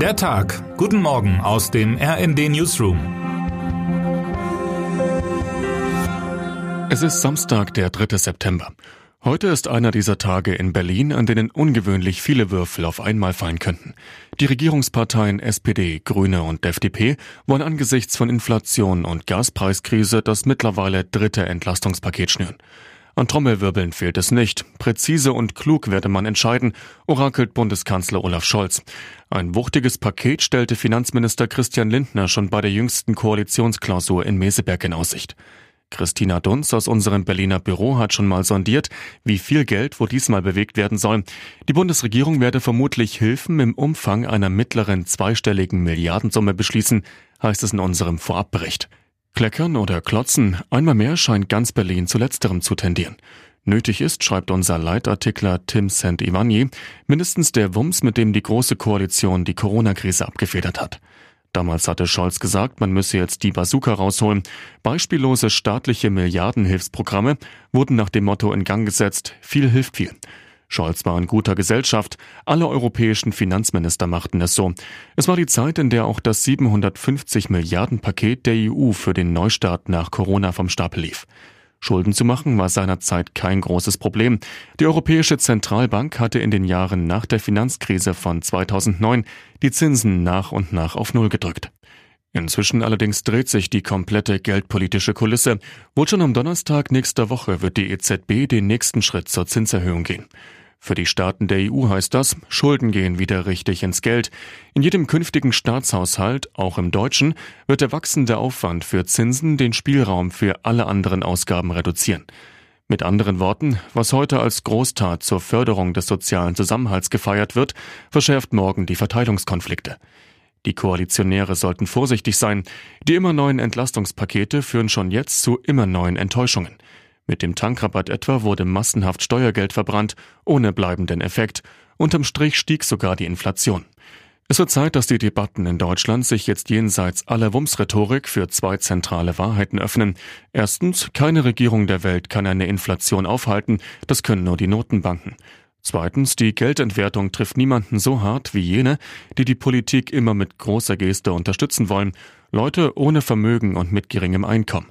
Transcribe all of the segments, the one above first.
Der Tag. Guten Morgen aus dem RND Newsroom. Es ist Samstag, der 3. September. Heute ist einer dieser Tage in Berlin, an denen ungewöhnlich viele Würfel auf einmal fallen könnten. Die Regierungsparteien SPD, Grüne und FDP wollen angesichts von Inflation und Gaspreiskrise das mittlerweile dritte Entlastungspaket schnüren. An Trommelwirbeln fehlt es nicht. Präzise und klug werde man entscheiden, orakelt Bundeskanzler Olaf Scholz. Ein wuchtiges Paket stellte Finanzminister Christian Lindner schon bei der jüngsten Koalitionsklausur in Meseberg in Aussicht. Christina Dunz aus unserem Berliner Büro hat schon mal sondiert, wie viel Geld wo diesmal bewegt werden soll. Die Bundesregierung werde vermutlich Hilfen im Umfang einer mittleren zweistelligen Milliardensumme beschließen, heißt es in unserem Vorabbericht. Kleckern oder klotzen, einmal mehr scheint ganz Berlin zu letzterem zu tendieren. Nötig ist, schreibt unser Leitartikler Tim St. Ivani, mindestens der Wumms, mit dem die Große Koalition die Corona-Krise abgefedert hat. Damals hatte Scholz gesagt, man müsse jetzt die Bazooka rausholen. Beispiellose staatliche Milliardenhilfsprogramme wurden nach dem Motto in Gang gesetzt, viel hilft viel. Scholz war in guter Gesellschaft. Alle europäischen Finanzminister machten es so. Es war die Zeit, in der auch das 750 Milliarden Paket der EU für den Neustart nach Corona vom Stapel lief. Schulden zu machen war seinerzeit kein großes Problem. Die Europäische Zentralbank hatte in den Jahren nach der Finanzkrise von 2009 die Zinsen nach und nach auf Null gedrückt. Inzwischen allerdings dreht sich die komplette geldpolitische Kulisse. Wohl schon am Donnerstag nächster Woche wird die EZB den nächsten Schritt zur Zinserhöhung gehen. Für die Staaten der EU heißt das, Schulden gehen wieder richtig ins Geld. In jedem künftigen Staatshaushalt, auch im deutschen, wird der wachsende Aufwand für Zinsen den Spielraum für alle anderen Ausgaben reduzieren. Mit anderen Worten, was heute als Großtat zur Förderung des sozialen Zusammenhalts gefeiert wird, verschärft morgen die Verteilungskonflikte. Die Koalitionäre sollten vorsichtig sein. Die immer neuen Entlastungspakete führen schon jetzt zu immer neuen Enttäuschungen. Mit dem Tankrabatt etwa wurde massenhaft Steuergeld verbrannt, ohne bleibenden Effekt. Unterm Strich stieg sogar die Inflation. Es wird Zeit, dass die Debatten in Deutschland sich jetzt jenseits aller Wumms-Rhetorik für zwei zentrale Wahrheiten öffnen. Erstens, keine Regierung der Welt kann eine Inflation aufhalten, das können nur die Notenbanken. Zweitens, die Geldentwertung trifft niemanden so hart wie jene, die die Politik immer mit großer Geste unterstützen wollen, Leute ohne Vermögen und mit geringem Einkommen.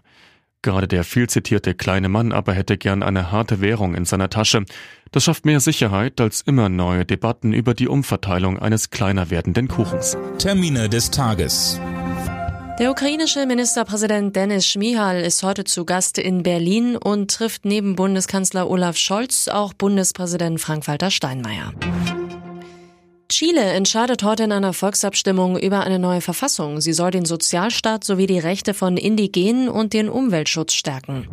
Gerade der viel zitierte kleine Mann aber hätte gern eine harte Währung in seiner Tasche. Das schafft mehr Sicherheit als immer neue Debatten über die Umverteilung eines kleiner werdenden Kuchens. Termine des Tages. Der ukrainische Ministerpräsident Denis Schmihal ist heute zu Gast in Berlin und trifft neben Bundeskanzler Olaf Scholz auch Bundespräsident Frank-Walter Steinmeier. Chile entscheidet heute in einer Volksabstimmung über eine neue Verfassung. Sie soll den Sozialstaat sowie die Rechte von Indigenen und den Umweltschutz stärken.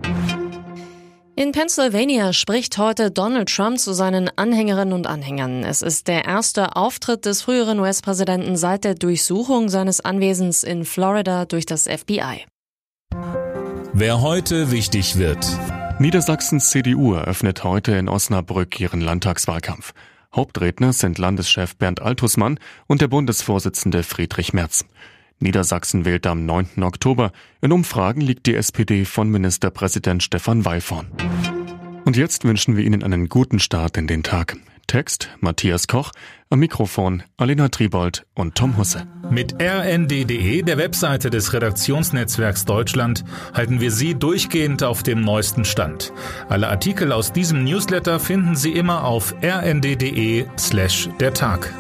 In Pennsylvania spricht heute Donald Trump zu seinen Anhängerinnen und Anhängern. Es ist der erste Auftritt des früheren US-Präsidenten seit der Durchsuchung seines Anwesens in Florida durch das FBI. Wer heute wichtig wird. Niedersachsens CDU eröffnet heute in Osnabrück ihren Landtagswahlkampf. Hauptredner sind Landeschef Bernd Altusmann und der Bundesvorsitzende Friedrich Merz. Niedersachsen wählt am 9. Oktober. In Umfragen liegt die SPD von Ministerpräsident Stefan Weil vorn. Und jetzt wünschen wir Ihnen einen guten Start in den Tag. Text Matthias Koch, am Mikrofon Alena Tribold und Tom Husse. Mit rnd.de, der Webseite des Redaktionsnetzwerks Deutschland, halten wir Sie durchgehend auf dem neuesten Stand. Alle Artikel aus diesem Newsletter finden Sie immer auf rnd.de slash der Tag.